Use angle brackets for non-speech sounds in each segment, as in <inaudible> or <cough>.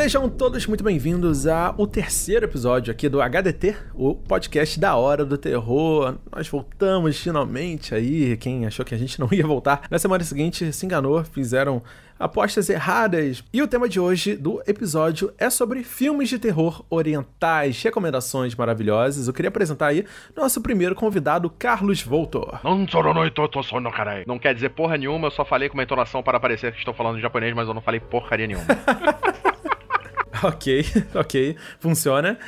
Sejam todos muito bem-vindos ao terceiro episódio aqui do HDT, o podcast da Hora do Terror. Nós voltamos finalmente aí. Quem achou que a gente não ia voltar na semana seguinte se enganou, fizeram apostas erradas. E o tema de hoje do episódio é sobre filmes de terror orientais, recomendações maravilhosas. Eu queria apresentar aí nosso primeiro convidado, Carlos Voltor. Não quer dizer porra nenhuma, eu só falei com uma entonação para parecer que estou falando japonês, mas eu não falei porcaria nenhuma. <laughs> <laughs> Ok, ok, funciona.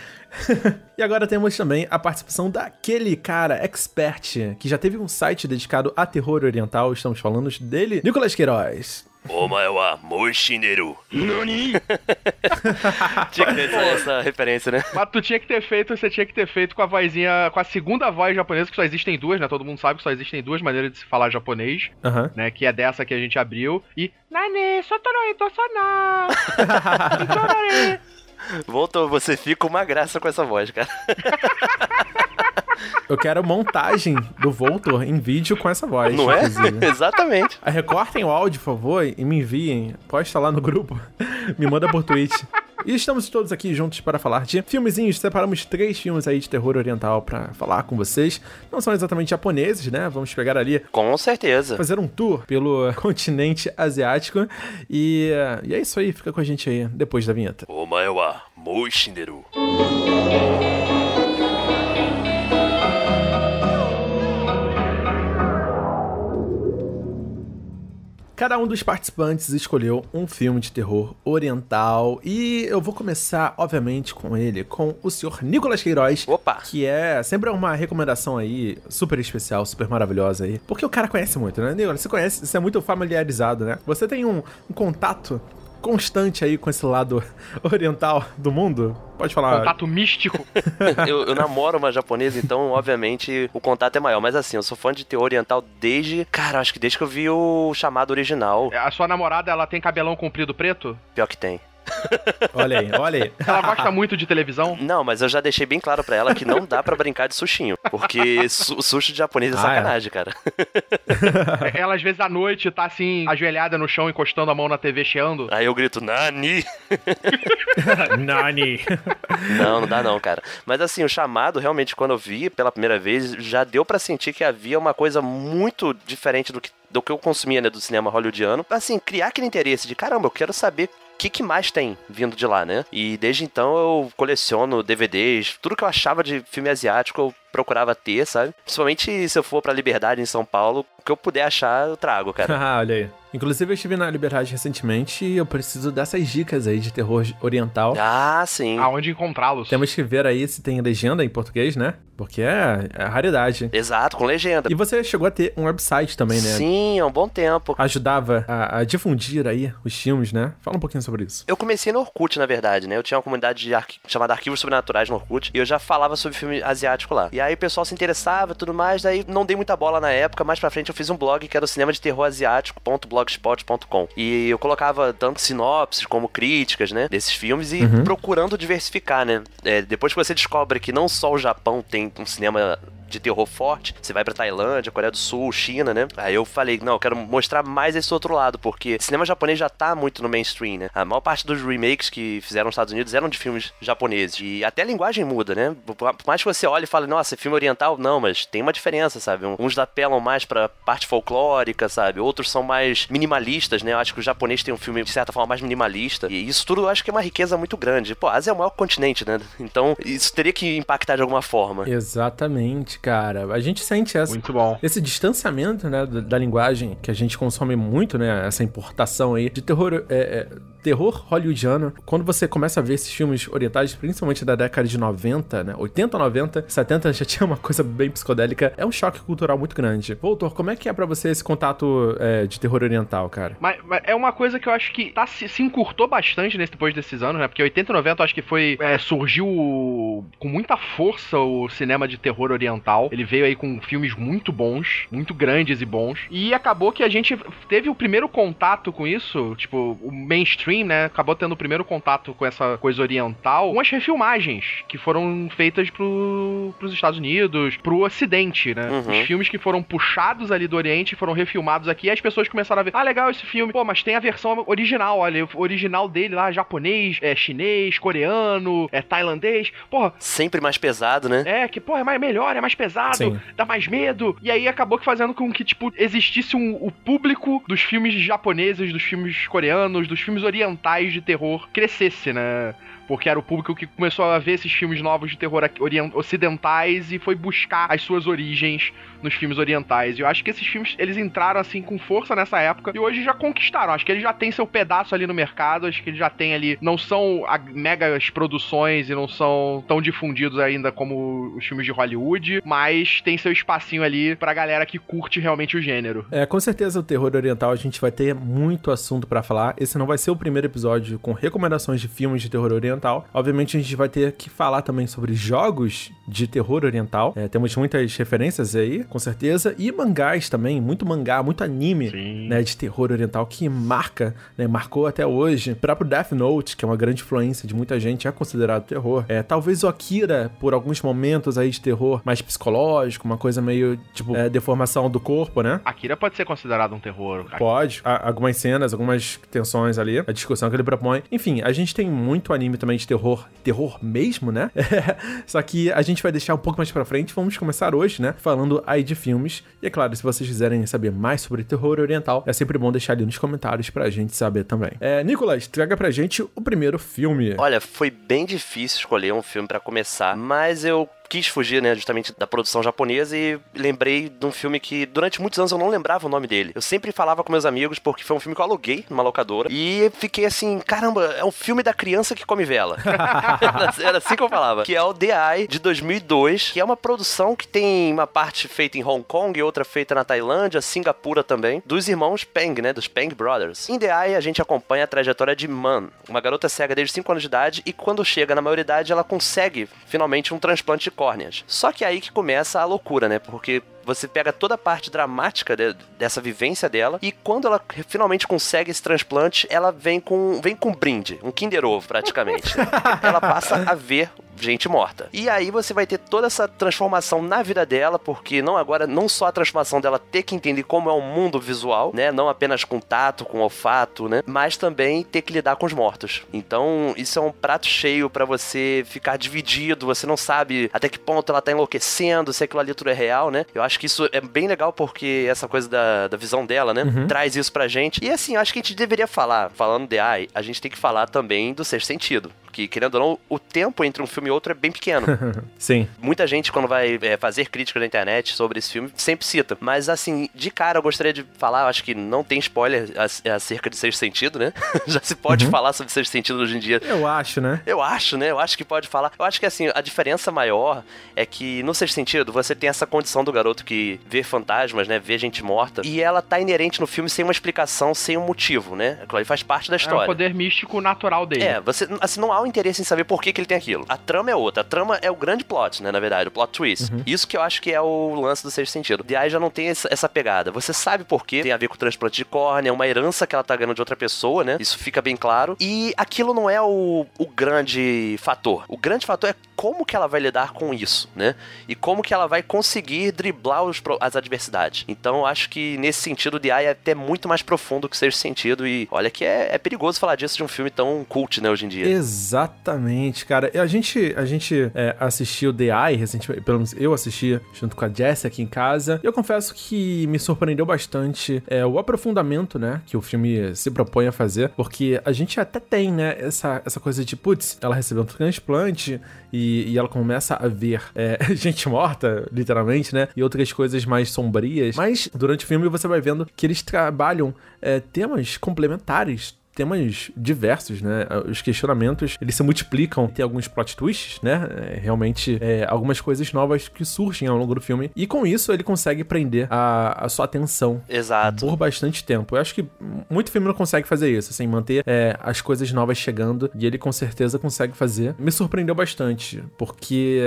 <laughs> e agora temos também a participação daquele cara expert que já teve um site dedicado a terror oriental. Estamos falando dele, Nicolas Queiroz. Omae wa moishineru. Nani? <laughs> tinha que ter essa referência, né? Mas tu tinha que ter feito, você tinha que ter feito com a vozinha, com a segunda voz japonesa, que só existem duas, né? Todo mundo sabe que só existem duas maneiras de se falar japonês, né? Que é dessa que a gente abriu e Nani, sotoroi, tosana! <laughs> Voltou, você fica uma graça com essa voz, cara. Eu quero montagem do Voltor em vídeo com essa voz. Não é? <laughs> Exatamente. Recortem o áudio, por favor, e me enviem. Posta lá no grupo. me manda por tweet. E estamos todos aqui juntos para falar de filmezinhos. Separamos três filmes aí de terror oriental para falar com vocês. Não são exatamente japoneses, né? Vamos pegar ali Com certeza. fazer um tour pelo <laughs> continente asiático. E, e é isso aí, fica com a gente aí depois da vinheta. お前 Cada um dos participantes escolheu um filme de terror oriental e eu vou começar, obviamente, com ele, com o senhor Nicolas Queiroz. Opa! Que é sempre uma recomendação aí super especial, super maravilhosa aí. Porque o cara conhece muito, né, Nicolas? Você conhece, você é muito familiarizado, né? Você tem um, um contato constante aí com esse lado <laughs> oriental do mundo? Pode falar. Contato místico. <laughs> eu, eu namoro uma japonesa, então, obviamente, o contato é maior. Mas assim, eu sou fã de terror oriental desde. Cara, acho que desde que eu vi o chamado original. A sua namorada, ela tem cabelão comprido preto? Pior que tem. Olha aí, olha aí. Ela gosta muito de televisão? Não, mas eu já deixei bem claro pra ela que não dá pra brincar de sushinho. Porque su sushi de japonês é Ah, é? sacanagem, cara. <laughs> Ela, às vezes, à noite, tá assim, ajoelhada no chão, encostando a mão na TV, cheando. Aí eu grito, Nani! <laughs> Nani. Não, não dá não, cara. Mas assim, o chamado, realmente, quando eu vi pela primeira vez, já deu pra sentir que havia uma coisa muito diferente do que, do que eu consumia, né, do cinema hollywoodiano. Assim, criar aquele interesse de, caramba, eu quero saber que, que mais tem vindo de lá, né? E desde então eu coleciono DVDs, tudo que eu achava de filme asiático eu procurava ter, sabe? Principalmente se eu for pra Liberdade em São Paulo, o que eu puder achar eu trago, cara. <laughs> Ah, olha aí. Inclusive, eu estive na Liberdade recentemente e eu preciso dessas dicas aí de terror oriental. Ah, sim. Aonde encontrá-los? Temos que ver aí se tem legenda em português, né? Porque é, é raridade. Exato, com legenda. E você chegou a ter um website também, né? Sim, há um bom tempo. Ajudava a, a difundir aí os filmes, né? Fala um pouquinho sobre isso. Eu comecei no Orkut, na verdade, né? Eu tinha uma comunidade arqui- chamada Arquivos Sobrenaturais no Orkut e eu já falava sobre filme asiático lá. E aí o pessoal se interessava e tudo mais, daí não dei muita bola na época, mais pra frente eu fiz um blog que era o cinema de terror asiático.blogspot.com. E eu colocava tanto sinopses como críticas, né? Desses filmes e procurando diversificar, né? É, depois que você descobre que não só o Japão tem um cinema de terror forte, você vai pra Tailândia, Coreia do Sul, China, né? Aí eu falei, não, eu quero mostrar mais esse outro lado, porque cinema japonês já tá muito no mainstream, né? A maior parte dos remakes que fizeram nos Estados Unidos eram de filmes japoneses. E até a linguagem muda, né? Por mais que você olhe e fale, nossa, filme oriental, não, mas tem uma diferença, sabe? Uns apelam mais pra parte folclórica, sabe? Outros são mais minimalistas, né? Eu acho que o japonês tem um filme, de certa forma, mais minimalista. E isso tudo eu acho que é uma riqueza muito grande. Pô, a Ásia é o maior continente, né? Então, isso teria que impactar de alguma forma. Exatamente, cara. A gente sente essa, Muito bom. esse distanciamento, né, da, da linguagem que a gente consome muito, né, essa importação aí de terror, é, é, terror hollywoodiano. Quando você começa a ver esses filmes orientais, principalmente da década de 90, né, 80, 90, 70 já tinha uma coisa bem psicodélica, é um choque cultural muito grande. Voltor, como é que é pra você esse contato é, de terror oriental, cara? Mas, mas é uma coisa que eu acho que tá, se, se encurtou bastante nesse, depois desses anos, né? Porque 80 e 90 eu acho que foi. é, surgiu com muita força o cinema de terror oriental. Oriental. Ele veio aí com filmes muito bons, muito grandes e bons. E acabou que a gente teve o primeiro contato com isso, tipo, o mainstream, né? Acabou tendo o primeiro contato com essa coisa oriental, com as refilmagens que foram feitas pro, pros Estados Unidos, pro Ocidente, né? Uhum. Os filmes que foram puxados ali do Oriente foram refilmados aqui e as pessoas começaram a ver, ah, legal esse filme, pô, mas tem a versão original, olha, o original dele lá, japonês, é chinês, coreano, é tailandês, porra, Sempre mais pesado, né? é, que, pô, é mais, melhor, é mais pesado, Sim. dá mais medo. E aí acabou que fazendo com que, tipo, existisse um, o público dos filmes japoneses, dos filmes coreanos, dos filmes orientais de terror crescesse, né? Porque era o público que começou a ver esses filmes novos de terror ocidentais e foi buscar as suas origens nos filmes orientais. E eu acho que esses filmes, eles entraram assim com força nessa época e hoje já conquistaram. Acho que eles já têm seu pedaço ali no mercado, acho que eles já têm ali, não são megas produções e não são tão difundidos ainda como os filmes de Hollywood, mas tem seu espacinho ali pra galera que curte realmente o gênero. É, com certeza o terror oriental a gente vai ter muito assunto pra falar. Esse não vai ser o primeiro episódio com recomendações de filmes de terror oriental. Obviamente a gente vai ter que falar também sobre jogos de terror oriental. É, temos muitas referências aí, com certeza. E mangás também, muito mangá, muito anime. Sim. Né, de terror oriental que marca, né, marcou até hoje. O próprio Death Note, que é uma grande influência de muita gente, é considerado terror. É, talvez o Akira, por alguns momentos aí de terror mais psicológico, uma coisa meio, tipo, é, deformação do corpo, né? Akira pode ser considerado um terror. Pode. Há algumas cenas, algumas tensões ali, a discussão que ele propõe. Enfim, a gente tem muito anime também terror, terror mesmo, né? <laughs> Só que a gente vai deixar um pouco mais pra frente. Vamos começar hoje, né? Falando aí de filmes. E é claro, se vocês quiserem saber mais sobre terror oriental, é sempre bom deixar ali nos comentários pra gente saber também. É, Nicolas, traga pra gente o primeiro filme. Olha, foi bem difícil escolher um filme pra começar, mas eu quis fugir, né, justamente da produção japonesa e lembrei de um filme que durante muitos anos eu não lembrava o nome dele. Eu sempre falava com meus amigos porque foi um filme que eu aluguei numa locadora e fiquei assim, caramba, é um filme da criança que come vela. <laughs> <laughs> Era- assim que eu falava. Que é o The Eye, de 2002, que é uma produção que tem uma parte feita em Hong Kong e outra feita na Tailândia, Singapura também, dos irmãos Peng, né, dos Peng Brothers. Em The Eye, a gente acompanha a trajetória de Man, uma garota cega desde 5 anos de idade e quando chega na maioridade, ela consegue finalmente um transplante de córneas. Só que é aí que começa a loucura, né, porque você pega toda a parte dramática de- dessa vivência dela e quando ela finalmente consegue esse transplante, ela vem com vem com um brinde, um Kinder Ovo praticamente. <laughs> ela passa a ver gente morta. E aí você vai ter toda essa transformação na vida dela, porque não agora não só a transformação dela ter que entender como é o mundo visual, né, não apenas com tato, com olfato, né, mas também ter que lidar com os mortos. Então, isso é um prato cheio pra você ficar dividido, você não sabe até que ponto ela tá enlouquecendo, se aquilo ali tudo é real, né? Eu acho que isso é bem legal porque essa coisa da, da visão dela, né, traz isso pra gente. E assim, acho que a gente deveria falar, falando de AI, a gente tem que falar também do sexto sentido. Que, querendo ou não, o tempo entre um filme e outro é bem pequeno. <laughs> Sim. Muita gente, quando vai é, fazer críticas na internet sobre esse filme, sempre cita. Mas, assim, de cara, eu gostaria de falar, acho que não tem spoiler ac- acerca de Sexto Sentido, né? <laughs> Já se pode falar sobre Sexto Sentido hoje em dia. Eu acho, né? Eu acho, né? Eu acho que pode falar. Eu acho que, assim, a diferença maior é que, no Sexto Sentido, você tem essa condição do garoto que vê fantasmas, né? Vê gente morta. E ela tá inerente no filme sem uma explicação, sem um motivo, né? Aquilo aí faz parte da É história. o poder místico natural dele. É, você, assim, não há um interesse em saber por que, que ele tem aquilo. A trama é outra. A trama é o grande plot, né, na verdade, o plot twist. Isso que eu acho que é o lance do sexto sentido. Eye já não tem essa, pegada. Você sabe por quê, tem a ver com o transplante de córnea, uma herança que ela tá ganhando de outra pessoa, né? Isso fica bem claro. E aquilo não é o, o grande fator. O grande fator é como que ela vai lidar com isso, né? E como que ela vai conseguir driblar os as adversidades. Então, eu acho que nesse sentido, The Eye é até muito mais profundo que o sexto sentido. E olha que é, é perigoso falar disso de um filme tão cult, né, hoje em dia. Exatamente, cara. A gente, a gente é, assistiu The Eye recentemente, pelo menos eu assisti junto com a Jessie aqui em casa. E eu confesso que me surpreendeu bastante é, o aprofundamento, né, que o filme se propõe a fazer, porque a gente até tem, né, essa, essa coisa de, putz, ela recebeu um transplante e, e ela começa a ver é, <laughs> gente morta, literalmente, né, e outras coisas mais sombrias. Mas durante o filme você vai vendo que eles trabalham é, temas complementares temas diversos, né? Os questionamentos, eles se multiplicam, tem alguns plot twists, né? É, realmente, é, algumas coisas novas que surgem ao longo do filme. E com isso, ele consegue prender a, a sua atenção Exato. por bastante tempo. Eu acho que muito filme não consegue fazer isso, assim, manter é, as coisas novas chegando. E ele com certeza consegue fazer. Me surpreendeu bastante, porque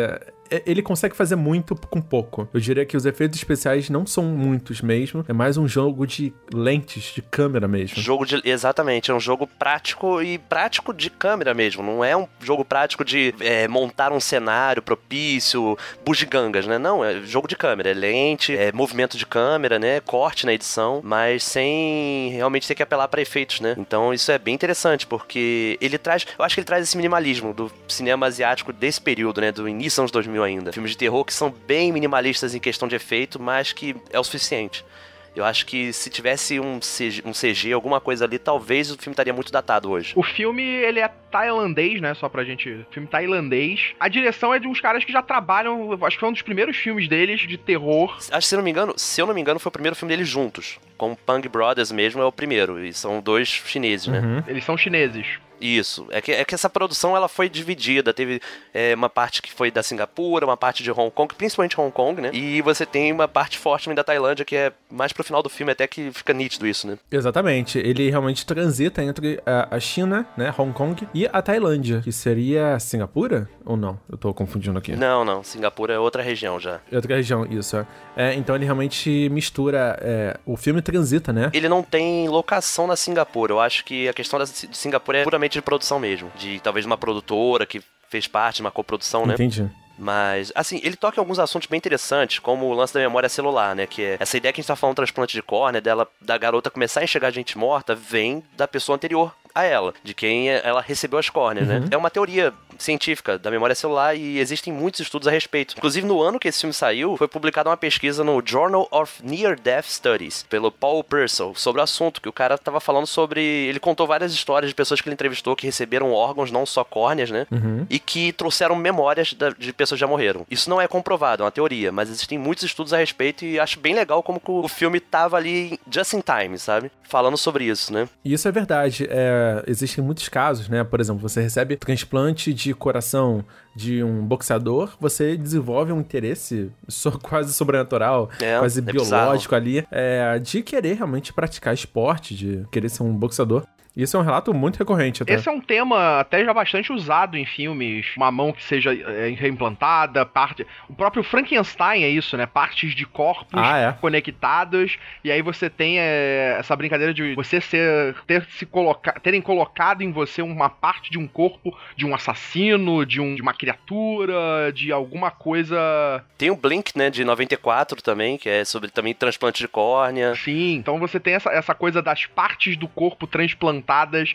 ele consegue fazer muito com pouco. Eu diria que os efeitos especiais não são muitos mesmo, é mais um jogo de lentes, de câmera mesmo. Jogo de. Exatamente, é um jogo prático e prático de câmera mesmo. Não é um jogo prático de é, montar um cenário propício, bugigangas, né? Não, é jogo de câmera. É lente, é movimento de câmera, né? Corte na edição, mas sem realmente ter que apelar para efeitos, né? Então isso é bem interessante, porque ele traz. Eu acho que ele traz esse minimalismo do cinema asiático desse período, né? Do início dos anos 2000 ainda. Filmes de terror que são bem minimalistas em questão de efeito, mas que é o suficiente. Eu acho que se tivesse um CG, um CG, alguma coisa ali, talvez o filme estaria muito datado hoje. O filme, ele é tailandês, né? Só pra gente. Filme tailandês. A direção é de uns caras que já trabalham. Acho que foi um dos primeiros filmes deles de terror. Acho que se eu não me engano, se eu não me engano, foi o primeiro filme deles juntos. Com o Pang Brothers mesmo é o primeiro. E são dois chineses, né? Uhum. Eles são chineses. Isso. É que, é que essa produção ela foi dividida. Teve é, uma parte que foi da Singapura, uma parte de Hong Kong, principalmente Hong Kong, né? E você tem uma parte forte também da Tailândia, que é mais pro final do filme até que fica nítido isso, né? Exatamente. Ele realmente transita entre a, China, né, Hong Kong, e a Tailândia, que seria Singapura ou não? Eu tô confundindo aqui. Não, não. Singapura é outra região já. É outra região, isso. é. É, então ele realmente mistura. é, o filme transita, né? Ele não tem locação na Singapura. Eu acho que a questão da de Singapura é puramente de produção mesmo. De talvez uma produtora que fez parte de uma coprodução, né? Entendi. Mas, assim, ele toca em alguns assuntos bem interessantes, como o lance da memória celular, né? Que é essa ideia que a gente tá falando transplante de córnea, dela, da garota começar a enxergar gente morta, vem da pessoa anterior a ela, de quem ela recebeu as córneas, né? É uma teoria científica da memória celular e existem muitos estudos a respeito. Inclusive, no ano que esse filme saiu, foi publicada uma pesquisa no Journal of Near Death Studies, pelo Paul Purcell, sobre o assunto, que o cara tava falando sobre... Ele contou várias histórias de pessoas que ele entrevistou que receberam órgãos, não só córneas, né? E que trouxeram memórias de pessoas que já morreram. Isso não é comprovado, é uma teoria, mas existem muitos estudos a respeito e acho bem legal como o filme tava ali just in time, sabe? Falando sobre isso, né? E isso é verdade. É, existem muitos casos, né? Por exemplo, você recebe transplante de coração de um boxeador, você desenvolve um interesse <laughs> so- quase sobrenatural, É, quase é biológico ali, é, de querer realmente praticar esporte, de querer ser um boxeador. Isso é um relato muito recorrente até. Esse é um tema até já bastante usado em filmes. Uma mão que seja é, reimplantada, parte. O próprio Frankenstein é isso, né? Partes de corpos Ah, é. conectados. E aí você tem é, essa brincadeira de você ser, ter se colocar, terem colocado em você uma parte de um corpo de um assassino, de, um, de uma criatura, de alguma coisa. Tem o Blink, né, de 94 também, que é sobre também transplante de córnea. Sim, então você tem essa, essa coisa das partes do corpo transplantadas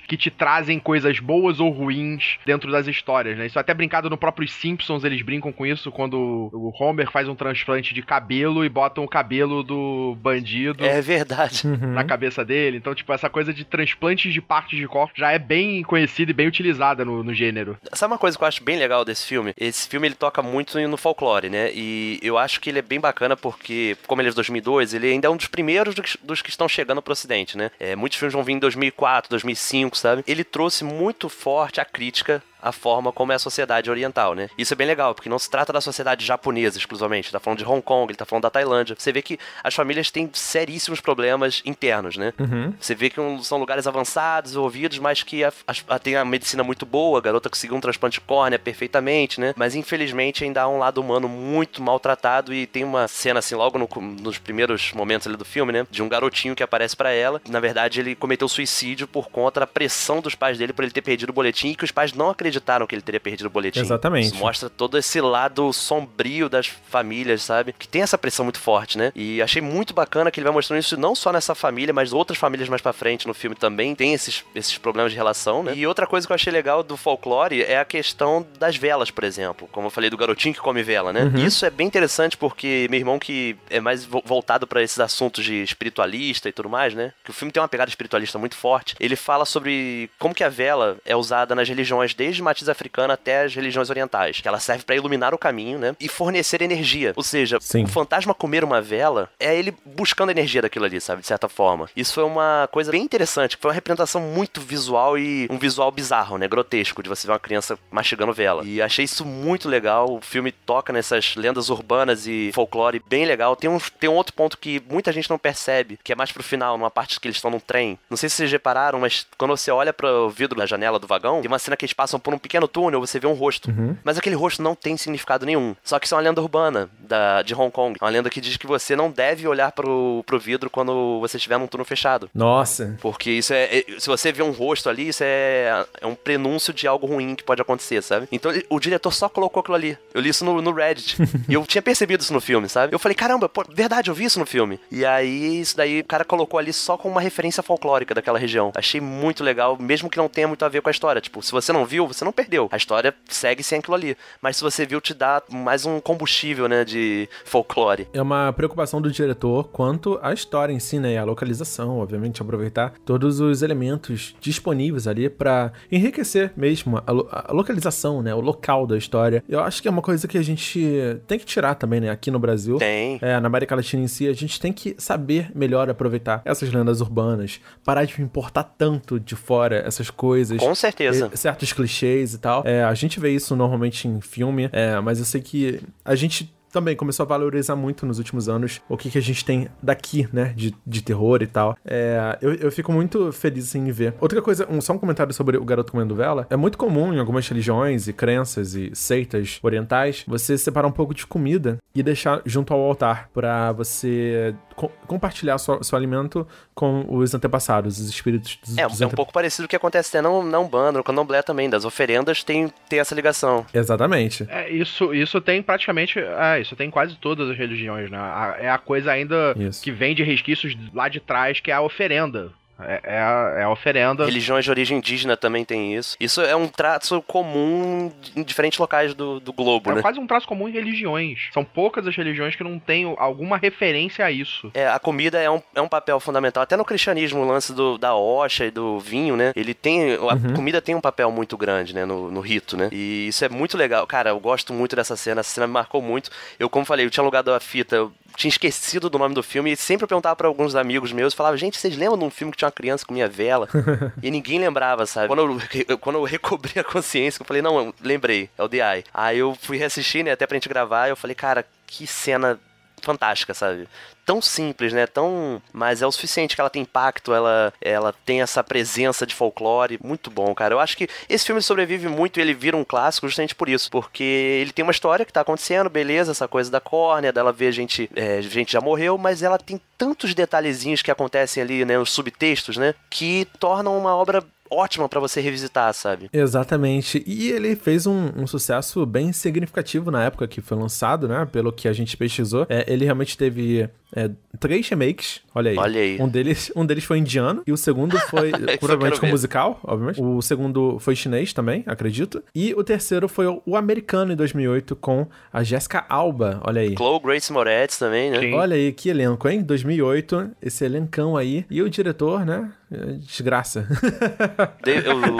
que te trazem coisas boas ou ruins dentro das histórias, né? Isso é até brincado no próprio Simpsons, eles brincam com isso quando o Homer faz um transplante de cabelo e botam o cabelo do bandido. É verdade. Uhum. Na cabeça dele. Então, tipo, essa coisa de transplantes de partes de corpo já é bem conhecida e bem utilizada no, no gênero. Sabe uma coisa que eu acho bem legal desse filme? Esse filme ele toca muito no folclore, né? E eu acho que ele é bem bacana porque, como ele é de 2002, ele ainda é um dos primeiros dos, dos que estão chegando pro ocidente, né? É, muitos filmes vão vir em 2004, 2005, sabe? Ele trouxe muito forte a crítica à forma como é a sociedade oriental, né? Isso é bem legal, porque não se trata da sociedade japonesa exclusivamente, tá falando de Hong Kong, ele tá falando da Tailândia. Você vê que as famílias têm seríssimos problemas internos, né? Uhum. Você vê que são lugares avançados, ouvidos, mas que a, a- tem a medicina muito boa, a garota conseguiu um transplante de córnea perfeitamente, né? Mas infelizmente ainda há um lado humano muito maltratado e tem uma cena assim, logo no nos primeiros momentos ali do filme, né? De um garotinho que aparece pra ela. Na verdade, ele cometeu suicídio por conta da pressão dos pais dele por ele ter perdido o boletim e que os pais não acreditaram que ele teria perdido o boletim. Exatamente. Isso mostra todo esse lado sombrio das famílias, sabe? Que tem essa pressão muito forte, né? E achei muito bacana que ele vai mostrando isso não só nessa família, mas outras famílias mais pra frente no filme também tem esses, esses problemas de relação, né? E outra coisa que eu achei legal do folclore é a questão das velas, por exemplo. Como eu falei do garotinho que come vela, né? Isso é bem interessante porque meu irmão que é mais vo- voltado pra esses assuntos de espiritualista e tudo mais, né? Que o filme tem uma pegada espiritualista muito forte. Ele fala sobre como que a vela é usada nas religiões desde matriz africana até as religiões orientais, que ela serve pra iluminar o caminho, né? E fornecer energia. Ou seja, Sim. o fantasma comer uma vela é ele buscando a energia daquilo ali, sabe? De certa forma. Isso foi uma coisa bem interessante, foi uma representação muito visual e um visual bizarro, né? Grotesco, de você ver uma criança mastigando vela. E achei isso muito legal. O filme toca nessas lendas urbanas e folclore bem legal. Tem um, tem um outro ponto que muita gente não percebe, que é mais pro final, numa parte que eles estão num trem. Não sei se vocês repararam, mas quando você olha pro vidro da janela do vagão, tem uma cena que eles passam por por um pequeno túnel, você vê um rosto. Uhum. Mas aquele rosto não tem significado nenhum. Só que isso é uma lenda urbana da, de Hong Kong. Uma lenda que diz que você não deve olhar pro, pro vidro quando você estiver num túnel fechado. Nossa. Porque isso é. é- Se você vê um rosto ali, isso é, é um prenúncio de algo ruim que pode acontecer, sabe? Então o diretor só colocou aquilo ali. Eu li isso no, no Reddit. <laughs> e eu tinha percebido isso no filme, sabe? Eu falei, caramba, pô, verdade, eu vi isso no filme. E aí, isso daí o cara colocou ali só com uma referência folclórica daquela região. Achei muito legal, mesmo que não tenha muito a ver com a história. Tipo, se você não viu, você não perdeu. A história segue sem aquilo ali. Mas se você viu, te dá mais um combustível, né, de folclore. É uma preocupação do diretor quanto à história em si, né? E a localização, obviamente, aproveitar todos os elementos disponíveis ali pra enriquecer mesmo a, lo- a localização, né? O local da história. Eu acho que é uma coisa que a gente tem que tirar também, né? Aqui no Brasil. Tem. É, na América Latina em si, a gente tem que saber melhor aproveitar essas lendas urbanas, parar de importar tanto de fora essas coisas. Com certeza. Certos clichês e tal. É, a gente vê isso normalmente em filme, é, mas eu sei que a gente também começou a valorizar muito nos últimos anos o que, que a gente tem daqui, né, de, de terror e tal. É, eu, eu fico muito feliz em ver. Outra coisa, um, só um comentário sobre o garoto comendo vela. É muito comum em algumas religiões e crenças e seitas orientais você separar um pouco de comida e deixar junto ao altar pra você co- compartilhar seu, seu alimento com os antepassados, os espíritos dos, É, dos é um pouco parecido com o que acontece até na, na Umbanda, no Candomblé também, das oferendas tem, tem essa ligação. Exatamente. É, isso, isso tem praticamente. É, isso tem em quase todas as religiões, né? A- é a coisa ainda Isso. que vem de resquícios lá de trás, que é a oferenda. É, é a, é a oferenda. Religiões de origem indígena também tem isso. Isso é um traço comum em diferentes locais do, do globo, É né? quase um traço comum em religiões. São poucas as religiões que não têm alguma referência a isso. É, a comida é um, é um papel fundamental. Até no cristianismo, o lance do, da hoxa e do vinho, né? Ele tem. A Uhum. comida tem um papel muito grande, né? No, no rito, né? E isso é muito legal. Cara, eu gosto muito dessa cena. Essa cena me marcou muito. Eu, como falei, eu tinha alugado a fita. Tinha esquecido do nome do filme e sempre eu perguntava pra alguns amigos meus, falava, gente, vocês lembram de um filme que tinha uma criança com minha vela? <laughs> e ninguém lembrava, sabe? Quando eu, eu- quando eu recobri a consciência, eu falei, não, eu lembrei, é o The Eye. Aí eu fui reassistir, né, até pra gente gravar, e eu falei, cara, que cena fantástica, sabe? Tão simples, né? Tão. Mas é o suficiente que ela tem impacto, ela, ela tem essa presença de folclore. Muito bom, cara. Eu acho que esse filme sobrevive muito e ele vira um clássico justamente por isso. Porque ele tem uma história que tá acontecendo, beleza, essa coisa da córnea, dela ver gente. É, gente já morreu, mas ela tem tantos detalhezinhos que acontecem ali, né? Os subtextos, né? Que tornam uma obra ótima pra você revisitar, sabe? Exatamente. E ele fez um, um sucesso bem significativo na época que foi lançado, né? Pelo que a gente pesquisou. É, ele realmente teve é, três remakes. Olha aí. Olha aí. Um deles, um deles foi indiano. E o segundo <laughs> foi provavelmente com musical, obviamente. O segundo foi chinês também, acredito. E o terceiro foi o, o americano em 2008 com a Jessica Alba. Olha aí. Chloe Grace Moretz também, né? Sim. Olha aí, que elenco, hein? 2008, esse elencão aí. E o diretor, né? É, Desgraça. <laughs>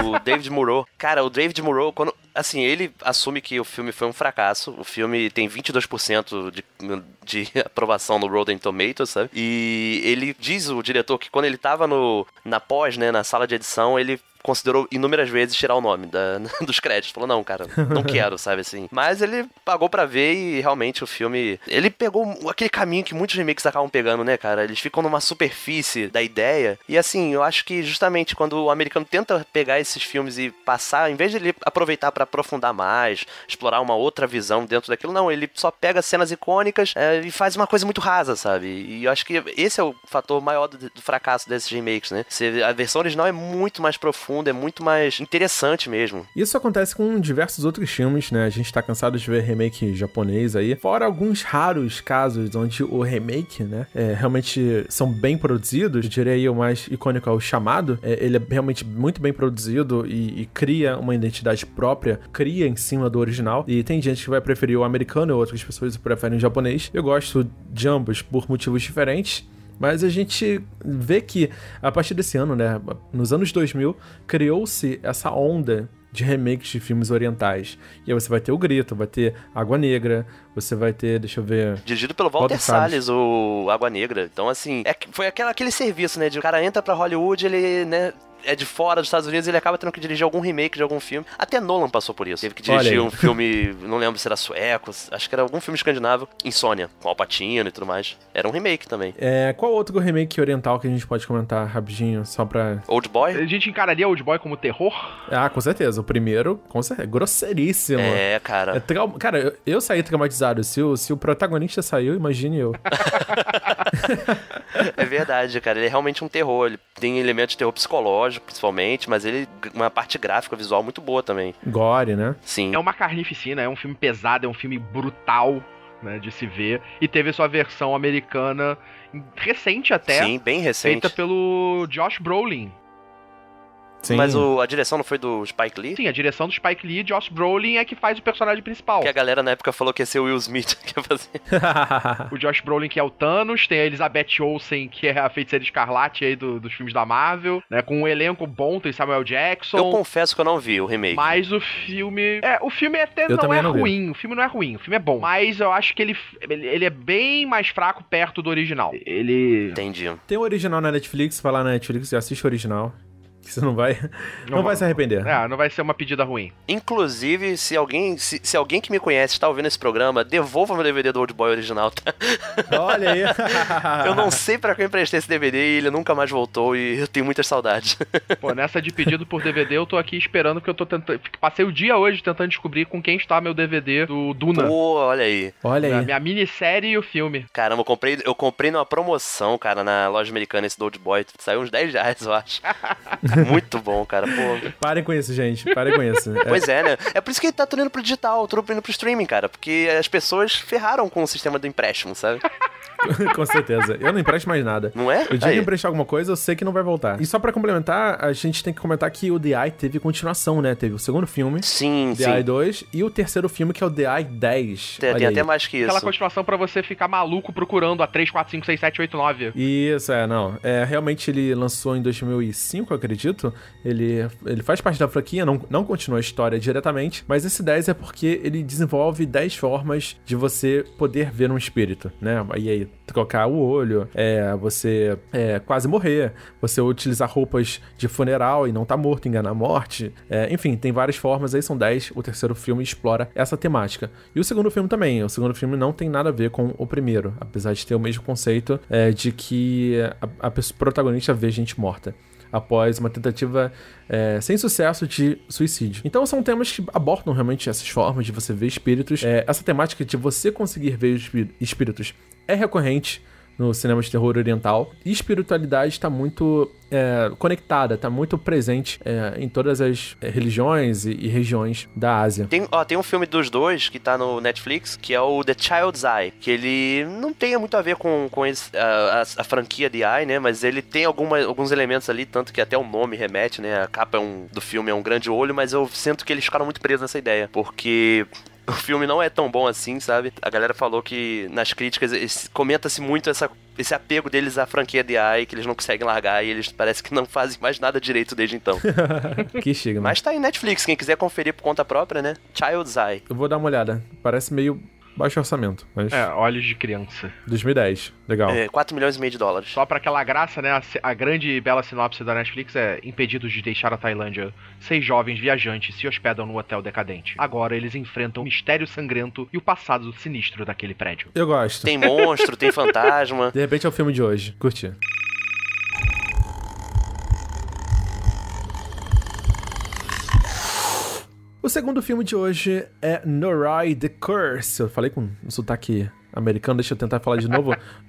O David Moreau. Cara, o David Moreau, quando. Assim, ele assume que o filme foi um fracasso. O filme tem 22% de, de <laughs> aprovação no Rotten Tomatoes, sabe? E ele diz, o diretor, que quando ele tava no, na pós, né, na sala de edição, ele considerou inúmeras vezes tirar o nome da- <laughs> dos créditos. Falou, não, cara, não <laughs> quero, sabe assim. Mas ele pagou pra ver e realmente o filme. Ele pegou aquele caminho que muitos remakes acabam pegando, né, cara? Eles ficam numa superfície da ideia. E assim, eu acho que justamente quando o americano tenta pegar esses filmes e passar, em vez de ele aproveitar pra aprofundar mais, explorar uma outra visão dentro daquilo, não, ele só pega cenas icônicas é, e faz uma coisa muito rasa, sabe? E eu acho que esse é o fator maior do, do fracasso desses remakes, né? Você- a versão original é muito mais profunda, é muito mais interessante mesmo. Isso acontece com diversos outros filmes, né? A gente tá cansado de ver remake japonês aí. Fora alguns raros casos onde o remake, né? é, realmente são bem produzidos. Eu diria aí o mais icônico é o Chamado. É, ele é realmente muito bem produzido e, e cria uma identidade própria, cria em cima do original. E tem gente que vai preferir o americano, outras pessoas preferem o japonês. Eu gosto de ambos por motivos diferentes. Mas a gente vê que a partir desse ano, né, nos anos 2000, criou-se essa onda de remakes de filmes orientais. E aí você vai ter o Grito, vai ter Água Negra, você vai ter, deixa eu ver, Dirigido pelo Walter, Walter Salles. Salles, o Água Negra. Então, assim, é foi aquela, aquele serviço, né? De o cara entra pra Hollywood, ele, né, é de fora dos Estados Unidos, ele acaba tendo que dirigir algum remake de algum filme. Até Nolan passou por isso. Teve que dirigir um filme, não lembro se era sueco, acho que era algum filme escandinavo, Insônia, com Alpatino e tudo mais. Era um remake também. É, qual outro remake oriental que a gente pode comentar rapidinho, só pra... Old Boy? A gente encararia Old Boy como terror? Ah, com certeza. O primeiro, com certeza, grosseiríssimo. É, cara. É trau- Cara, eu, eu saí traumatizado. Se o, se o protagonista saiu, imagine eu. <laughs> É verdade, cara. Ele é realmente um terror. Ele tem elementos de terror psicológico, principalmente, mas ele uma parte gráfica, visual muito boa também. Gore, né? Sim. É uma carnificina, é um filme pesado, é um filme brutal, né, de se ver. E teve sua versão americana recente até, Sim, bem recente. feita pelo Josh Brolin. Sim. Mas o- a direção não foi do Spike Lee? Sim, a direção do Spike Lee, Josh Brolin é que faz o personagem principal. Que a galera na época falou que ia ser o Will Smith <laughs> que ia fazer. <laughs> O Josh Brolin, que é o Thanos, tem a Elizabeth Olsen, que é a feiticeira escarlate aí do- dos filmes da Marvel, né? Com um elenco bom, tem Samuel Jackson. Eu confesso que eu não vi o remake. Mas o filme. É, o filme até Eu não é não vi. ruim. O filme não é ruim, o filme é bom. Mas eu acho que ele, ele ele é bem mais fraco perto do original. Ele. Entendi. Tem o original na Netflix, vai lá na Netflix e assiste o original. Que você não vai. Não, vai se arrepender. É, não vai ser uma pedida ruim. Inclusive, se alguém, se, se alguém que me conhece está ouvindo esse programa, devolva meu DVD do Old Boy original, tá? <laughs> Olha aí. <laughs> Eu não sei pra quem eu emprestei esse DVD e ele nunca mais voltou e eu tenho muitas saudades. <laughs> Pô, nessa de pedido por DVD, eu tô aqui esperando porque eu tô tentando. Passei o dia hoje tentando descobrir com quem está meu DVD do Duna. Pô, olha aí. Olha A aí. minha minissérie e o filme. Caramba, eu comprei, eu comprei numa promoção, cara, na loja americana esse do Old Boy. Saiu uns 10 reais, eu acho. Muito bom, cara. Pô. Parem com isso, gente. Parem com isso. É, <laughs> Pois é, né? É por isso que ele tá tudo indo pro digital, tudo indo pro streaming, cara. Porque as pessoas ferraram com o sistema do empréstimo, sabe? <laughs> com certeza. Eu não empresto mais nada. Não é? O dia que eu emprestar alguma coisa, eu sei que não vai voltar. E só pra complementar, a gente tem que comentar que o The Eye teve continuação, né? Teve o segundo filme, Sim, The sim. Eye 2, e o terceiro filme, que é o The Eye 10. Tem, tem até mais que isso. Aquela continuação pra você ficar maluco procurando a 3, 4, 5, 6, 7, 8, 9. Isso, é, não. É, realmente ele lançou em 2005, eu acredito. Ele, ele faz parte da franquia, não, não continua a história diretamente, mas esse 10 é porque ele desenvolve 10 formas de você poder ver um espírito, né? E aí, trocar o olho, é, você é, quase morrer, você utilizar roupas de funeral e não tá morto, enganar a morte. É, enfim, tem várias formas, aí são 10. O terceiro filme explora essa temática. E o segundo filme também. O segundo filme não tem nada a ver com o primeiro, apesar de ter o mesmo conceito é, de que a, a protagonista vê gente morta. Após uma tentativa é, sem sucesso de suicídio. Então são temas que abordam realmente essas formas de você ver espíritos. É, essa temática de você conseguir ver espí- espíritos é recorrente no cinema de terror oriental. E espiritualidade está muito é, conectada, está muito presente é, em todas as é, religiões e, e regiões da Ásia. Tem, ó, tem um filme dos dois que tá no Netflix, que é o The Child's Eye, que ele não tem muito a ver com, com esse- a, a- a franquia de Eye, né? Mas ele tem alguma, alguns elementos ali, tanto que até o nome remete, né? A capa é um- do filme é um grande olho, mas eu sinto que eles ficaram muito presos nessa ideia, porque o filme não é tão bom assim, sabe? A galera falou que nas críticas comenta-se muito essa, esse apego deles à franquia de Eye, que eles não conseguem largar e eles parece que não fazem mais nada direito desde então. <laughs> que estigma. Mas tá aí Netflix, quem quiser conferir por conta própria, né? Child's Eye. Eu vou dar uma olhada. Parece meio baixo orçamento, mas É, olhos de criança. 2010. Legal. É, 4 milhões e meio de dólares. Só pra aquela graça, né? A, a grande e bela sinopse da Netflix é: impedidos de deixar a Tailândia, seis jovens viajantes se hospedam no hotel decadente. Agora eles enfrentam o mistério sangrento e o passado sinistro daquele prédio. Eu gosto. Tem monstro, tem fantasma. De repente é o filme de hoje. Curti. O segundo filme de hoje é Norai the Curse. Eu falei com um sotaque americano, deixa eu tentar falar de novo. <laughs>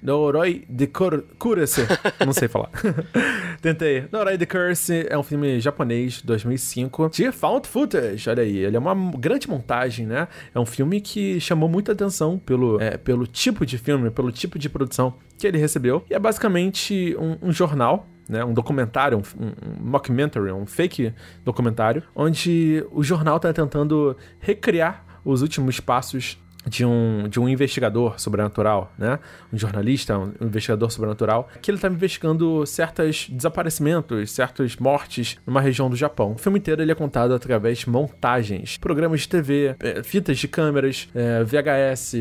Norai the Cur Curse. Não sei falar. <laughs> Tentei. Norai the Curse é um filme japonês, 2005, de found footage. Olha aí, ele é uma grande montagem, né? É um filme que chamou muita atenção pelo, é, pelo tipo de filme, pelo tipo de produção que ele recebeu. E é basicamente um, um jornal né, um documentário, um, um mockumentary, um fake documentário, onde o jornal está tentando recriar os últimos passos de um, de um investigador sobrenatural, né? Um jornalista, um investigador sobrenatural, que ele estava investigando certos desaparecimentos, certas mortes numa região do Japão. O filme inteiro ele é contado através de montagens, programas de TV, é, fitas de câmeras, é, VHS,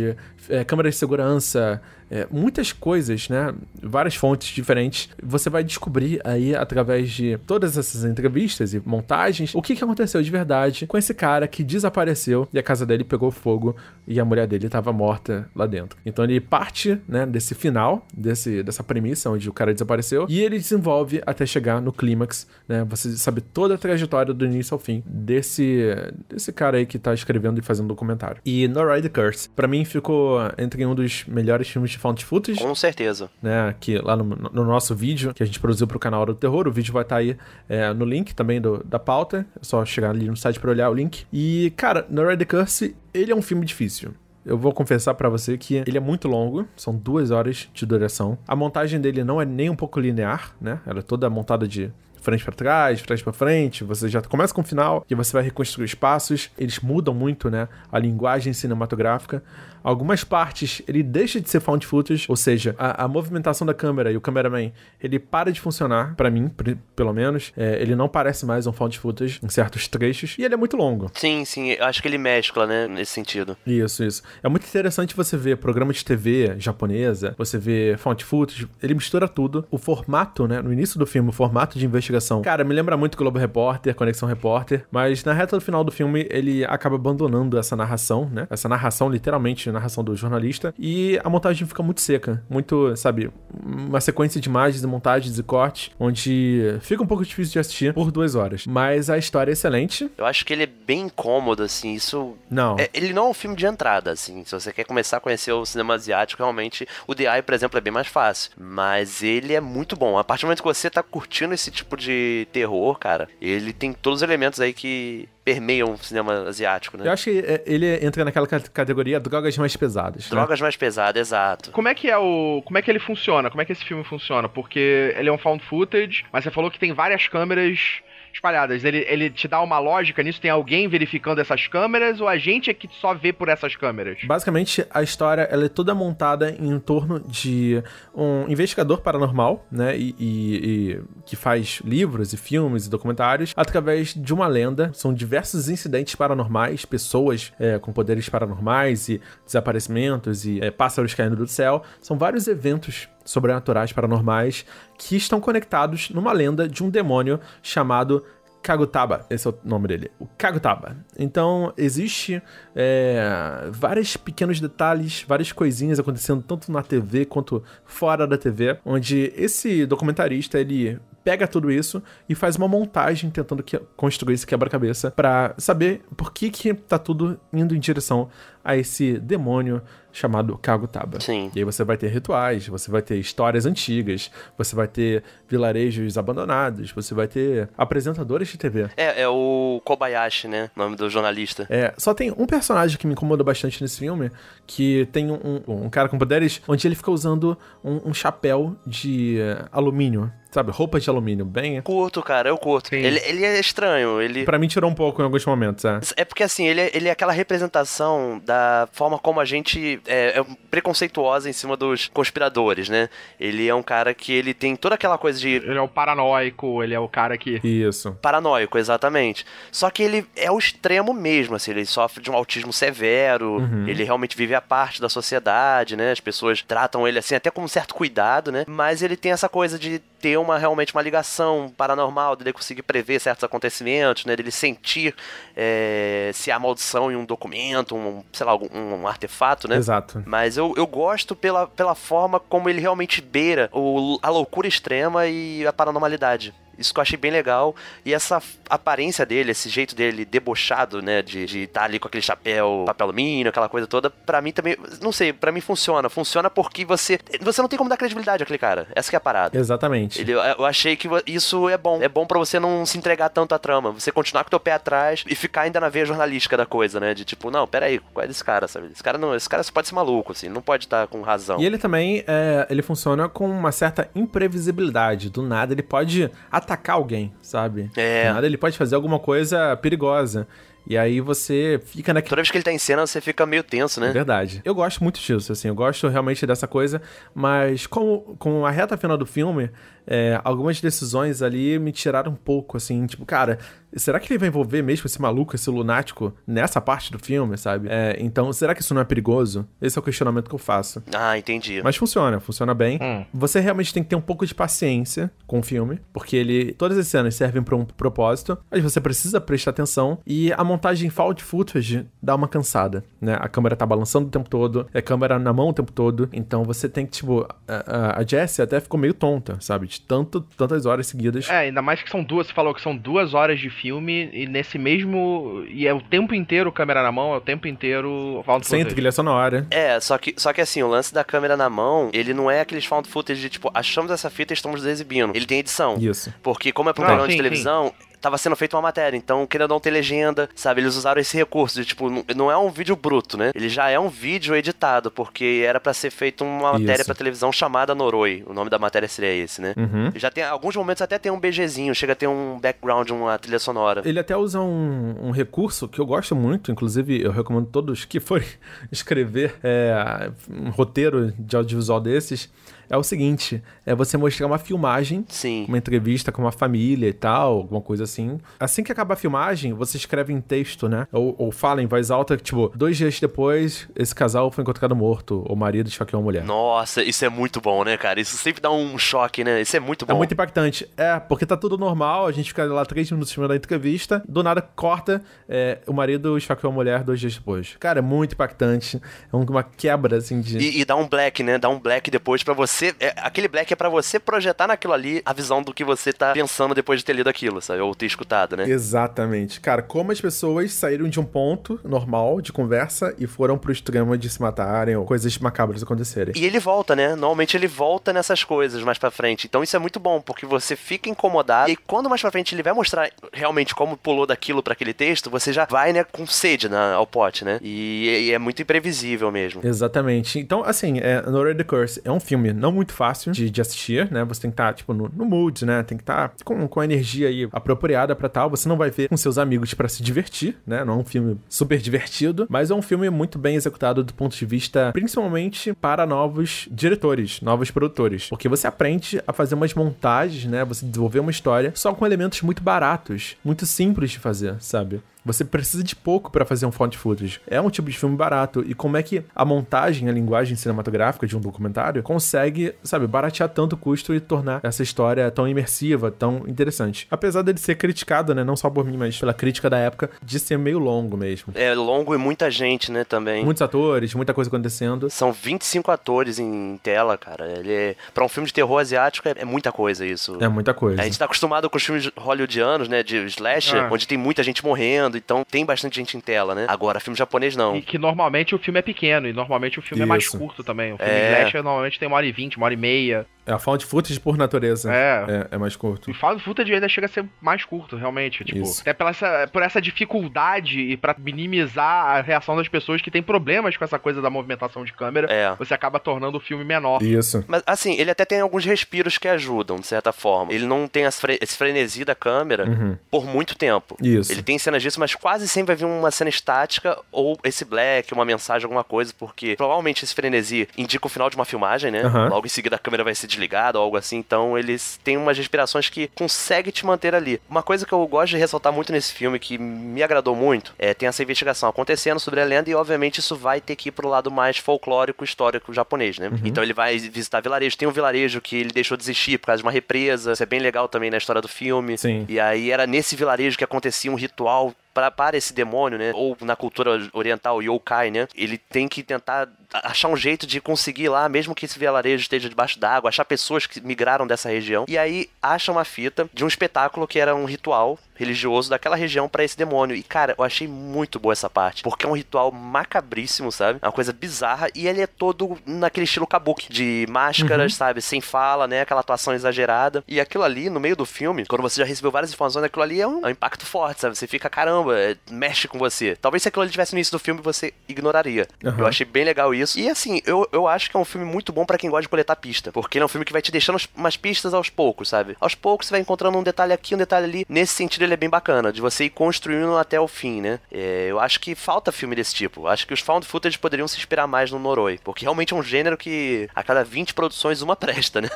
é, câmeras de segurança, é, muitas coisas, né? Várias fontes diferentes. Você vai descobrir aí, através de todas essas entrevistas e montagens, o que, que aconteceu de verdade com esse cara que desapareceu e a casa dele pegou fogo e a mulher dele estava morta lá dentro. Então ele parte, né, desse final, desse, dessa premissa onde o cara desapareceu, e ele desenvolve até chegar no clímax, né? Você sabe toda a trajetória do início ao fim desse, desse cara aí que tá escrevendo e fazendo documentário. E No Ride Curse, para mim ficou entre um dos melhores filmes de found footage. Com certeza. Né, que lá no, no, nosso vídeo, que a gente produziu pro canal Hora do Terror, o vídeo vai estar tá aí é, no link também do, da pauta. É só chegar ali no site para olhar o link. E, cara, No Ride Curse, ele é um filme difícil. Eu vou confessar para você que ele é muito longo, são duas horas de duração. A montagem dele não é nem um pouco linear, né? Ela é toda montada de frente para trás, frente para frente, você já começa com o final e você vai reconstruir espaços. Eles mudam muito, né, a linguagem cinematográfica. Algumas partes ele deixa de ser found footage, ou seja, a, a movimentação da câmera e o cameraman ele para de funcionar, para mim, pelo menos. É, ele não parece mais um found footage em certos trechos e ele é muito longo. Sim, sim, eu acho que ele mescla, né, nesse sentido. Isso, isso. É muito interessante você ver programa de TV japonesa, você vê found footage, ele mistura tudo. O formato, né, no início do filme, o formato de investigação. Cara, me lembra muito Globo Repórter, Conexão Repórter, mas na reta do final do filme ele acaba abandonando essa narração, né? Essa narração literalmente narração do jornalista, e a montagem fica muito seca, muito, sabe, uma sequência de imagens e montagens e cortes, onde fica um pouco difícil de assistir por duas horas. Mas a história é excelente. Eu acho que ele é bem incômodo, assim, isso... Não. É, ele não é um filme de entrada, assim, se você quer começar a conhecer o cinema asiático, realmente, o The Eye, por exemplo, é bem mais fácil. Mas ele é muito bom. A partir do momento que você tá curtindo esse tipo de terror, cara, ele tem todos os elementos aí que permeiam o cinema asiático, né? Eu acho que é, ele entra naquela categoria drogas mais pesadas. Né? Drogas né? mais pesadas, exato. Como é que é o. Como é que ele funciona? Como é que esse filme funciona? Porque ele é um found footage, mas você falou que tem várias câmeras espalhadas. Ele, ele te dá uma lógica nisso? Tem alguém verificando essas câmeras ou a gente é que só vê por essas câmeras? Basicamente, a história ela é toda montada em torno de um investigador paranormal, né? E, e, e que faz livros e filmes e documentários através de uma lenda. São diversos incidentes paranormais, pessoas é, com poderes paranormais e desaparecimentos e é, pássaros caindo do céu. São vários eventos sobrenaturais paranormais que estão conectados numa lenda de um demônio chamado Kagutaba, esse é o nome dele, o Kagutaba. Então, existe é, vários pequenos detalhes, várias coisinhas acontecendo tanto na TV quanto fora da TV, onde esse documentarista, ele pega tudo isso e faz uma montagem tentando que, construir esse quebra-cabeça para saber por que que tá tudo indo em direção a esse demônio chamado Kagutaba. Sim. E aí você vai ter rituais, você vai ter histórias antigas, você vai ter vilarejos abandonados, você vai ter apresentadores de TV. É, é o Kobayashi, né? O nome do jornalista. É, só tem um personagem que me incomoda bastante nesse filme, que tem um, um, um cara com poderes, onde ele fica usando um, um chapéu de alumínio sabe, roupa de alumínio, bem. Curto, cara, eu curto. Ele, ele é estranho, ele. Pra mim tirou um pouco em alguns momentos, é. É porque assim, ele é, ele é aquela representação da forma como a gente é, é preconceituosa em cima dos conspiradores, né? Ele é um cara que ele tem toda aquela coisa de. Ele é o paranoico, ele é o cara que. Isso. Paranoico, exatamente. Só que ele é o extremo mesmo, assim, ele sofre de um autismo severo, uhum. ele realmente vive a parte da sociedade, né? As pessoas tratam ele assim até com um certo cuidado, né? Mas ele tem essa coisa de ter uma realmente uma ligação paranormal, dele conseguir prever certos acontecimentos, né? Dele sentir é, se há maldição em um documento, um, sei lá, algum, um artefato, né? Exato. Mas eu, eu gosto pela, pela forma como ele realmente beira o, a loucura extrema e a paranormalidade. Isso que eu achei bem legal. E essa aparência dele, esse jeito dele debochado, né? De estar de tá ali com aquele chapéu, papel alumínio, aquela coisa toda, para mim também. Não sei, para mim funciona. Funciona porque você. Você não tem como dar credibilidade àquele cara. Essa que é a parada. Exatamente. Ele, eu achei que isso é bom. É bom para você não se entregar tanto à trama. Você continuar com o teu pé atrás e ficar ainda na veia jornalística da coisa, né? De tipo, não, peraí, qual é desse cara, sabe? Esse cara não. Esse cara pode ser maluco, assim, não pode estar com razão. E ele também, é, ele funciona com uma certa imprevisibilidade. Do nada, ele pode atacar alguém, sabe? É. Do nada ele pode fazer alguma coisa perigosa. E aí você fica naquele. Toda vez que ele tá em cena, você fica meio tenso, né? É verdade. Eu gosto muito disso, assim, eu gosto realmente dessa coisa, mas com, com a reta final do filme, é, algumas decisões ali me tiraram um pouco, assim, tipo, cara, será que ele vai envolver mesmo esse maluco, esse lunático, nessa parte do filme, sabe? É, então, será que isso não é perigoso? Esse é o questionamento que eu faço. Ah, entendi. Mas funciona, funciona bem. Hum. Você realmente tem que ter um pouco de paciência com o filme, porque ele. Todas as cenas servem pra um propósito, mas você precisa prestar atenção. E a montagem found footage dá uma cansada, né? A câmera tá balançando o tempo todo, é a câmera na mão o tempo todo. Então você tem que, tipo, a, a, a Jessie até ficou meio tonta, sabe? De tanto, tantas horas seguidas. É, ainda mais que são duas, você falou que são duas horas de filme e nesse mesmo. E é o tempo inteiro câmera na mão, é o tempo inteiro found Sem footage. trilha sonora. É, só que, só que assim, o lance da câmera na mão, ele não é aqueles found footage de tipo, achamos essa fita e estamos exibindo. Ele tem edição. Isso. Porque como é pra um Ah, programa sim, de televisão, tava sendo feita uma matéria, então querendo não ter legenda, sabe? Eles usaram esse recurso de tipo, não- é um vídeo bruto, né? Ele já é um vídeo editado, porque era pra ser feita uma matéria pra televisão chamada Noroi. O nome da matéria seria esse, né? Uhum. Já tem alguns momentos até tem um BGzinho, chega a ter um background, uma trilha sonora. Ele até usa um, um recurso que eu gosto muito, inclusive eu recomendo todos que forem <laughs> escrever é, um roteiro de audiovisual desses. É o seguinte: é você mostrar uma filmagem, Sim. uma entrevista com uma família e tal, alguma coisa assim. Assim que acaba a filmagem, você escreve em texto, né? Ou, ou fala em voz alta, tipo, dois dias depois, esse casal foi encontrado morto, o marido esfaqueou a mulher. Nossa, isso é muito bom, né, cara? Isso sempre dá um choque, né? Isso é muito bom. É muito impactante. É, porque tá tudo normal, a gente fica lá três minutos filmando a entrevista, do nada corta, é, o marido esfaqueou a mulher dois dias depois. Cara, é muito impactante. É uma quebra, assim, de... E, e dá um black, né? Dá um black depois pra você. É, aquele black é pra você projetar naquilo ali a visão do que você tá pensando depois de ter lido aquilo, sabe? Ou ter escutado, né? Exatamente. Cara, como as pessoas saíram de um ponto normal de conversa e foram pro extremo de se matarem ou coisas macabras acontecerem. E ele volta, né? Normalmente ele volta nessas coisas mais pra frente. Então isso é muito bom, porque você fica incomodado. E quando mais pra frente ele vai mostrar realmente como pulou daquilo pra aquele texto, você já vai, né, com sede na- ao pote, né? E, e é muito imprevisível mesmo. Exatamente. Então, assim, é, No the Curse é um filme não muito fácil de, de assistir, né? Você tem que estar, tipo, no, no mood, né? Tem que estar com, com a energia aí apropriada pra tal. Você não vai ver com seus amigos pra se divertir, né? Não é um filme super divertido, mas é um filme muito bem executado do ponto de vista, principalmente para novos diretores, novos produtores. Porque você aprende a fazer umas montagens, né? Você desenvolver uma história só com elementos muito baratos, muito simples de fazer, sabe? Você precisa de pouco pra fazer um found footage. É um tipo de filme barato. E como é que a montagem, a linguagem cinematográfica de um documentário consegue, sabe, baratear tanto o custo e tornar essa história tão imersiva, tão interessante. Apesar dele ser criticado, né, não só por mim, mas pela crítica da época, de ser meio longo mesmo. É longo e muita gente, né, também. Muitos atores, muita coisa acontecendo. São 25 atores em tela, cara. Ele é... Pra um filme de terror asiático é, é muita coisa isso. É muita coisa. A gente tá acostumado com os filmes hollywoodianos, né, de slasher, Ah. onde tem muita gente morrendo, então tem bastante gente em tela, né? Agora, filme japonês não. E que normalmente o filme é pequeno, e normalmente o filme é mais Isso. curto também. O filme É. slasher normalmente tem uma hora e vinte, uma hora e meia. É a found footage por natureza. É. É, é mais curto. E Found Footage ainda chega a ser mais curto, realmente. Tipo, Isso. até pela essa, por essa dificuldade e pra minimizar a reação das pessoas que têm problemas com essa coisa da movimentação de câmera, É. você acaba tornando o filme menor. Isso. Mas, assim, ele até tem alguns respiros que ajudam, de certa forma. Ele não tem as fre- esse frenesi da câmera Uhum. por muito tempo. Isso. Ele tem cenas disso, mas quase sempre vai vir uma cena estática ou esse black, uma mensagem, alguma coisa, porque provavelmente esse frenesi indica o final de uma filmagem, né? Aham. Logo em seguida a câmera vai ser desligada ou algo assim, então eles têm umas respirações que conseguem te manter ali. Uma coisa que eu gosto de ressaltar muito nesse filme, que me agradou muito, é tem essa investigação acontecendo sobre a lenda e obviamente isso vai ter que ir pro lado mais folclórico, histórico japonês, né? Então ele vai visitar vilarejo, tem um vilarejo que ele deixou de existir por causa de uma represa, isso é bem legal também na história do filme. Sim. E aí era nesse vilarejo que acontecia um ritual pra, para esse demônio, né? Ou na cultura oriental, yokai, né? Ele tem que tentar achar um jeito de conseguir lá, mesmo que esse vilarejo esteja debaixo d'água, achar pessoas que migraram dessa região. E aí acha uma fita de um espetáculo que era um ritual religioso daquela região pra esse demônio. E cara, eu achei muito boa essa parte, porque é um ritual macabríssimo, sabe? É uma coisa bizarra e ele é todo naquele estilo kabuki, de máscaras, sabe, sem fala, né? Aquela atuação exagerada. E aquilo ali no meio do filme, quando você já recebeu várias informações, aquilo ali é um, é um impacto forte, sabe? Você fica, caramba, caramba, é, mexe com você. Talvez se aquilo ali tivesse no início do filme, você ignoraria. Uhum. Eu achei bem legal isso. E assim, eu, eu acho que é um filme muito bom para quem gosta de coletar pista. Porque ele é um filme que vai te deixando umas pistas aos poucos, sabe? Aos poucos você vai encontrando um detalhe aqui, um detalhe ali. Nesse sentido, ele é bem bacana, de você ir construindo até o fim, né? É, eu acho que falta filme desse tipo. Acho que os found footage poderiam se inspirar mais no Noroi. Porque realmente é um gênero que a cada 20 produções uma <laughs> presta, né?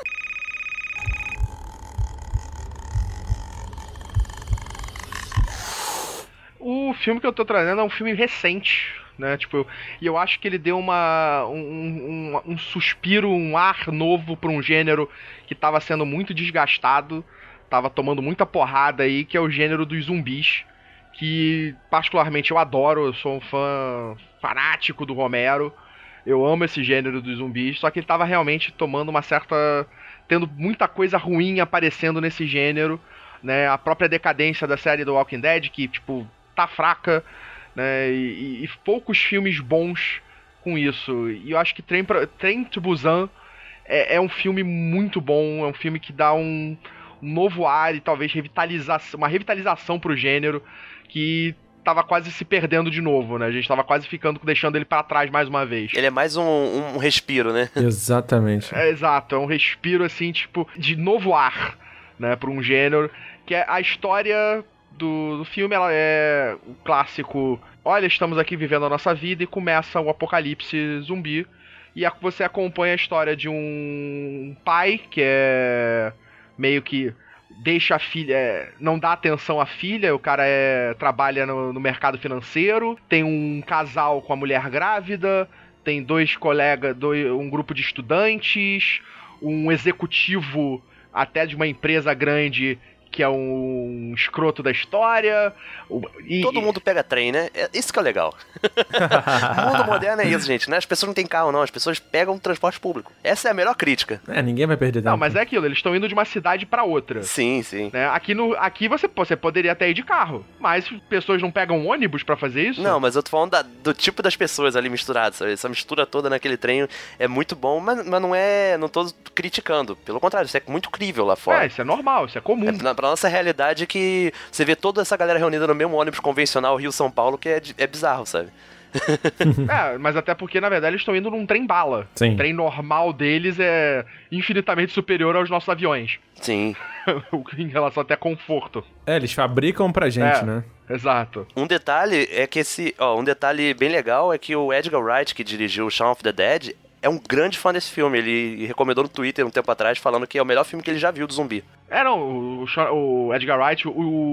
O filme que eu tô trazendo é um filme recente, né? Tipo, e eu acho que ele deu uma um, um, um suspiro, um ar novo para um gênero que estava sendo muito desgastado, tava tomando muita porrada aí, que é o gênero dos zumbis, que particularmente eu adoro, eu sou um fã fanático do Romero. Eu amo esse gênero dos zumbis, só que ele tava realmente tomando uma certa tendo muita coisa ruim aparecendo nesse gênero, né? A própria decadência da série do Walking Dead, que tipo tá fraca, né? E, e poucos filmes bons com isso. E eu acho que Trem, pra, Trem to Busan é, é, um filme muito bom, é um filme que dá um, um novo ar e talvez revitalização, uma revitalização pro gênero que tava quase se perdendo de novo, né? A gente tava quase ficando, deixando ele para trás mais uma vez. Ele é mais um, um respiro, né? <laughs> Exatamente. É, exato, é um respiro, assim, tipo, de novo ar, né? Pra um gênero, que é a história do, do filme, ela é o clássico, olha, estamos aqui vivendo a nossa vida e começa o apocalipse zumbi. E você acompanha a história de um pai que é meio que deixa a filha, é, não dá atenção à filha, o cara é, trabalha no, no, mercado financeiro, tem um casal com a mulher grávida, tem dois colegas, um grupo de estudantes, um executivo até de uma empresa grande que é um escroto da história. E, Todo mundo pega trem, né? É, isso que é legal. o <laughs> mundo moderno é isso, gente, né? As pessoas não têm carro, não. As pessoas pegam transporte público. Essa é a melhor crítica. É, ninguém vai perder tempo. Não, mas é aquilo, eles estão indo de uma cidade para outra. Sim, sim. Né? Aqui, no, aqui você, você poderia até ir de carro, mas pessoas não pegam ônibus para fazer isso? Não, mas eu tô falando da, do tipo das pessoas ali misturadas, sabe? Essa mistura toda naquele trem é muito bom, mas, mas não é. Não tô criticando. Pelo contrário, isso é muito crível lá fora. É, isso é normal, isso é comum. É, pra nossa realidade que você vê toda essa galera reunida no mesmo ônibus convencional Rio-São Paulo, que é, é bizarro, sabe? <laughs> é, mas até porque, na verdade, eles estão indo num trem bala. Sim. O trem normal deles é infinitamente superior aos nossos aviões. Sim. <laughs> em relação até a conforto. É, eles fabricam pra gente, é, né? Exato. Um detalhe é que esse. Ó, um detalhe bem legal é que o Edgar Wright, que dirigiu Shaun of the Dead, é um grande fã desse filme. Ele recomendou no Twitter um tempo atrás, falando que é o melhor filme que ele já viu do zumbi. É, não, o, o Edgar Wright, o,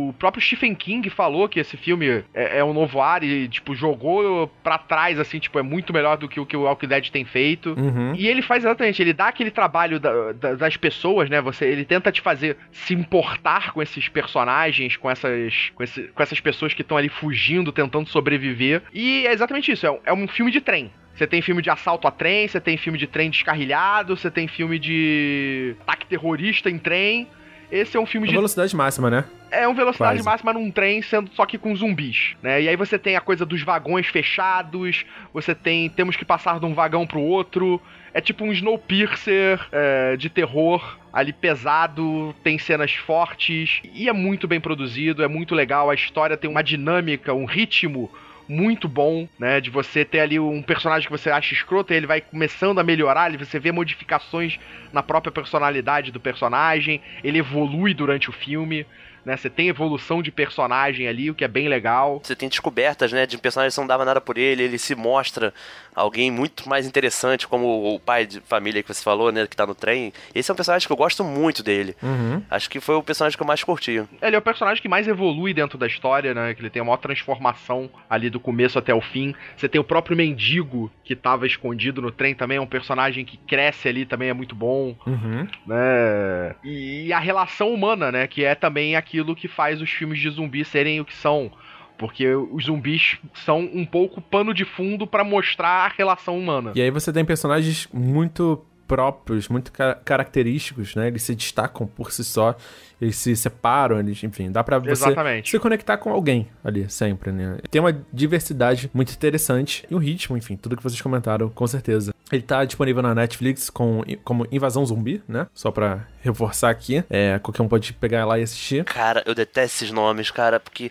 o, próprio Stephen King falou que esse filme é, é, um novo ar e, tipo, jogou pra trás, assim, tipo, é muito melhor do que o que o Walking Dead tem feito. Uhum. E ele faz exatamente, ele dá aquele trabalho da, da, das pessoas, né, você, ele tenta te fazer se importar com esses personagens, com essas, com, esse, com essas pessoas que estão ali fugindo, tentando sobreviver. E é exatamente isso, é, é um filme de trem. Você tem filme de assalto a trem, você tem filme de trem descarrilhado, você tem filme de ataque terrorista em trem. Esse é um filme é de. velocidade máxima, né? É uma velocidade Quase. máxima num trem, sendo só que com zumbis, né? E aí você tem a coisa dos vagões fechados, você tem. Temos que passar de um vagão pro outro. É tipo um Snowpiercer é, de terror, ali pesado, tem cenas fortes, e é muito bem produzido, é muito legal, a história tem uma dinâmica, um ritmo muito bom, né? De você ter ali um personagem que você acha escroto e ele vai começando a melhorar, você vê modificações na própria personalidade do personagem, ele evolui durante o filme. Né, você tem evolução de personagem ali, o que é bem legal. Você tem descobertas, né, de personagem que não dava nada por ele, ele se mostra alguém muito mais interessante, como o pai de família que você falou, né, que tá no trem. Esse é um personagem que eu gosto muito dele. Uhum. Acho que foi o personagem que eu mais curti. Ele é o personagem que mais evolui dentro da história, né, que ele tem a maior transformação ali do começo até o fim. Você tem o próprio mendigo que tava escondido no trem também, é um personagem que cresce ali, também é muito bom, uhum. né? E a relação humana, né, que é também aquilo que faz os filmes de zumbi serem o que são porque os zumbis são um pouco pano de fundo para mostrar a relação humana. E aí você tem personagens muito próprios, muito car característicos, né? Eles se destacam por si só, eles se separam, eles, enfim, dá pra você Exatamente. se conectar com alguém ali, sempre, né? Tem uma diversidade muito interessante e um ritmo, enfim, tudo que vocês comentaram, com certeza. Ele tá disponível na Netflix com, como Invasão Zumbi, né? Só pra reforçar aqui. É, qualquer um pode pegar lá e assistir. Cara, eu detesto esses nomes, cara, porque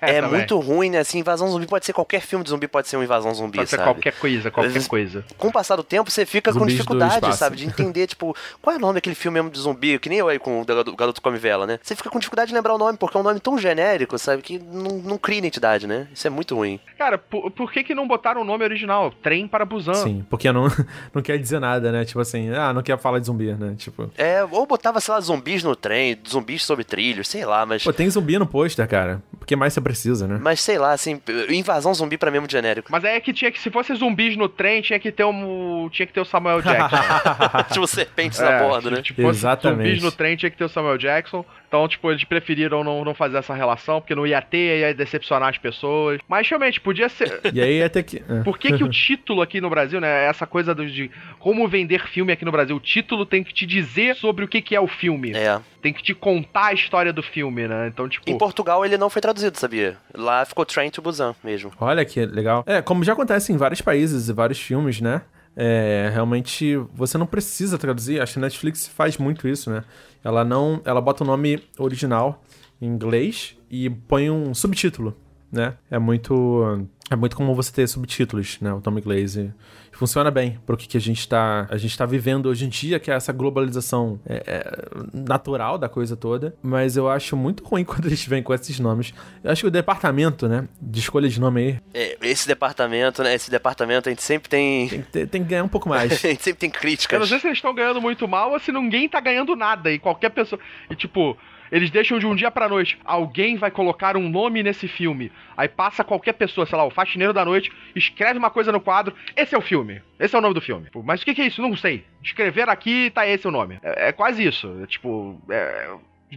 é <laughs> muito ruim, né? Assim, invasão zumbi pode ser qualquer filme de zumbi, pode ser uma invasão zumbi, pode sabe? ser qualquer coisa, qualquer coisa. Com o passar do tempo, você fica Zumbis com dificuldade, sabe? De entender, tipo, qual é o nome daquele filme mesmo de zumbi? Que nem eu aí com o Garoto Come Vela, né? Você fica com dificuldade de lembrar o nome, porque é um nome tão genérico, sabe? Que não, não cria identidade, né? Isso é muito ruim. Cara, por, por que que não botaram o nome original? Trem para Busan. Sim, porque não, <laughs> não quer dizer nada, né? Tipo assim, ah, não quer falar de zumbi, né? Tipo... É, ou botava, sei lá, zumbis no trem, zumbis sobre trilhos, sei lá, mas... Pô, tem zumbi no pôster, cara. O que mais você precisa, né? Mas sei lá, assim, invasão zumbi pra mim é muito genérico. Mas aí é que tinha que, se fosse zumbis no trem, tinha que ter um. Tinha que ter o Samuel Jackson. <laughs> tipo, serpentes é, na borda, né? Tipo, Exatamente. zumbis no trem, tinha que ter o Samuel Jackson. Então, tipo, eles preferiram não, não fazer essa relação, porque não ia ter, ia decepcionar as pessoas. Mas realmente, podia ser. <laughs> E aí até que. É. Por que, que o título aqui no Brasil, né? Essa coisa do, de como vender filme aqui no Brasil. O título tem que te dizer sobre o que, que é o filme. É. Tem que te contar a história do filme, né? Então, tipo. Em Portugal ele não foi traduzido, sabia? Lá ficou Train to Busan mesmo. Olha que legal. É, como já acontece em vários países e vários filmes, né? É, realmente você não precisa traduzir. Acho que a Netflix faz muito isso, né? Ela não, ela bota o nome original em inglês e põe um subtítulo, né? É muito é muito comum você ter subtítulos, né? O Tom Glaze funciona bem pro que, que a gente tá a gente tá vivendo hoje em dia, que é essa globalização é, é, natural da coisa toda. Mas eu acho muito ruim <laughs> quando eles vêm com esses nomes. Eu acho que o departamento, né? De escolha de nome aí. É, esse departamento, né? Esse departamento a gente sempre tem. Tem que, ter, tem que ganhar um pouco mais. <laughs> a gente sempre tem críticas. Eu não sei se eles estão ganhando muito mal ou se ninguém tá ganhando nada. E qualquer pessoa. E tipo. Eles deixam de um dia pra noite. Alguém vai colocar um nome nesse filme. Aí passa qualquer pessoa, sei lá, o faxineiro da noite, escreve uma coisa no quadro. Esse é o filme. Esse é o nome do filme. Mas o que, que é isso? Não sei. Escrever aqui, tá esse o nome. É, é quase isso. É, tipo, é,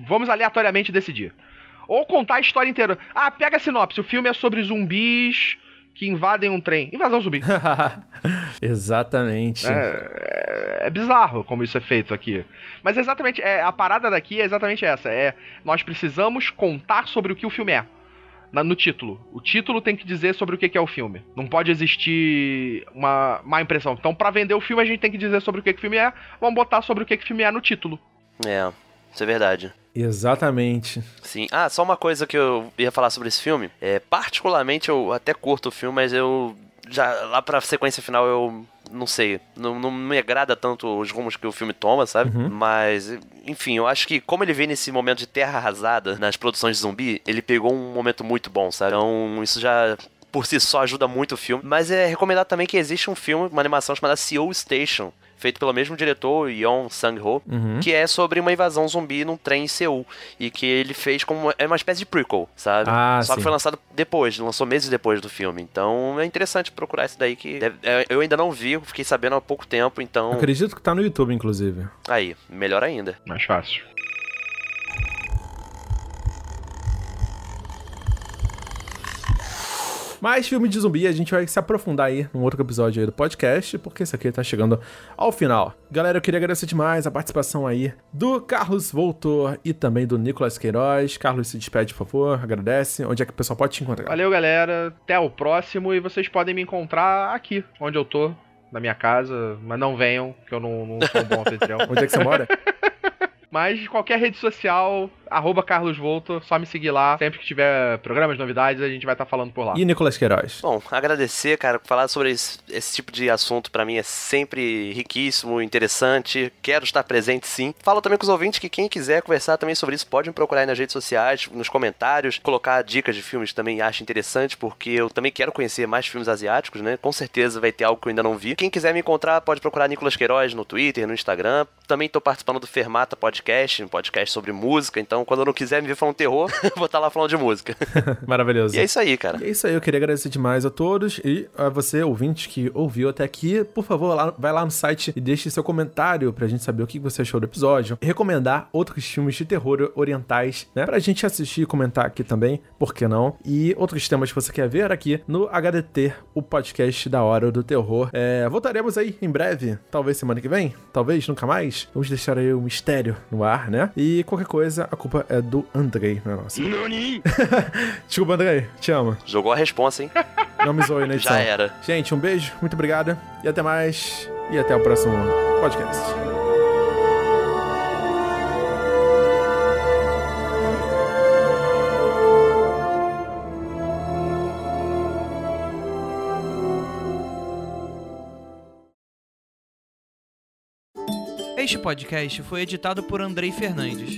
vamos aleatoriamente decidir. Ou contar a história inteira. Ah, pega a sinopse. O filme é sobre zumbis que invadem um trem. Invasão zumbi. <laughs> exatamente. É, é, é, bizarro como isso é feito aqui. Mas exatamente, é, a parada daqui é exatamente essa. É, nós precisamos contar sobre o que o filme é. Na, no título. O título tem que dizer sobre o que, que é o filme. Não pode existir uma má impressão. Então, para vender o filme, a gente tem que dizer sobre o que, que o filme é. Vamos botar sobre o que, que o filme é no título. É, isso é verdade. Exatamente. Sim. Ah, só uma coisa que eu ia falar sobre esse filme. É, particularmente, eu até curto o filme, mas eu. Já lá pra sequência final eu não sei, não, não me agrada tanto os rumos que o filme toma, sabe? Uhum. Mas, enfim, eu acho que como ele vem nesse momento de terra arrasada nas produções de zumbi, ele pegou um momento muito bom, sabe? Então, isso já por si só ajuda muito o filme. Mas é recomendado também que existe um filme, uma animação chamada Seoul Station, feito pelo mesmo diretor, Yeon Sang-ho, uhum. que é sobre uma invasão zumbi num trem em Seul. E que ele fez como. É uma espécie de prequel, sabe? Ah, Só sim. que foi lançado depois, lançou meses depois do filme. Então é interessante procurar esse daí que. Deve, é, eu ainda não vi, fiquei sabendo há pouco tempo, então. Eu acredito que tá no YouTube, inclusive. Aí, melhor ainda. Mais fácil. Mas filme de zumbi a gente vai se aprofundar aí num outro episódio aí do podcast, porque esse aqui tá chegando ao final. Galera, eu queria agradecer demais a participação aí do Carlos Voltor e também do Nicolas Queiroz. Carlos, se despede, por favor, agradece. Onde é que o pessoal pode te encontrar? Valeu, galera. Até o próximo e vocês podem me encontrar aqui, onde eu tô, na minha casa, mas não venham, que eu não, não sou um bom anfitrião. <laughs> onde é que você mora? <laughs> Mas qualquer rede social, arroba Carlos Volto, só me seguir lá. Sempre que tiver programas, novidades, a gente vai estar tá falando por lá. E Nicolas Queiroz? Bom, agradecer, cara, falar sobre esse, esse tipo de assunto para mim é sempre riquíssimo, interessante. Quero estar presente sim. Falo também com os ouvintes que quem quiser conversar também sobre isso pode me procurar aí nas redes sociais, nos comentários, colocar dicas de filmes também acho interessante, porque eu também quero conhecer mais filmes asiáticos, né? Com certeza vai ter algo que eu ainda não vi. Quem quiser me encontrar pode procurar Nicolas Queiroz no Twitter, no Instagram. Também tô participando do Fermata Podcast, um podcast sobre música, então quando eu não quiser me ver falando terror, <laughs> vou estar tá lá falando de música. <laughs> Maravilhoso. E é isso aí, cara. E é isso aí, eu queria agradecer demais a todos e a você, ouvinte, que ouviu até aqui. Por favor, lá, vai lá no site e deixe seu comentário pra gente saber o que você achou do episódio. E recomendar outros filmes de terror orientais, né? Pra gente assistir e comentar aqui também, por que não? E outros temas que você quer ver aqui no HDT, o podcast da Hora do Terror. É, voltaremos aí em breve, talvez semana que vem, talvez nunca mais. Vamos deixar aí o um mistério no ar, né? E qualquer coisa, a culpa desculpa é do Andrei, não é nossa. <laughs> desculpa, Andrei, te amo. Jogou a responsa, hein? Não me zoe né? <laughs> Já era. Gente, um beijo, muito obrigado e até mais. E até o próximo podcast. Este podcast foi editado por Andrei Fernandes.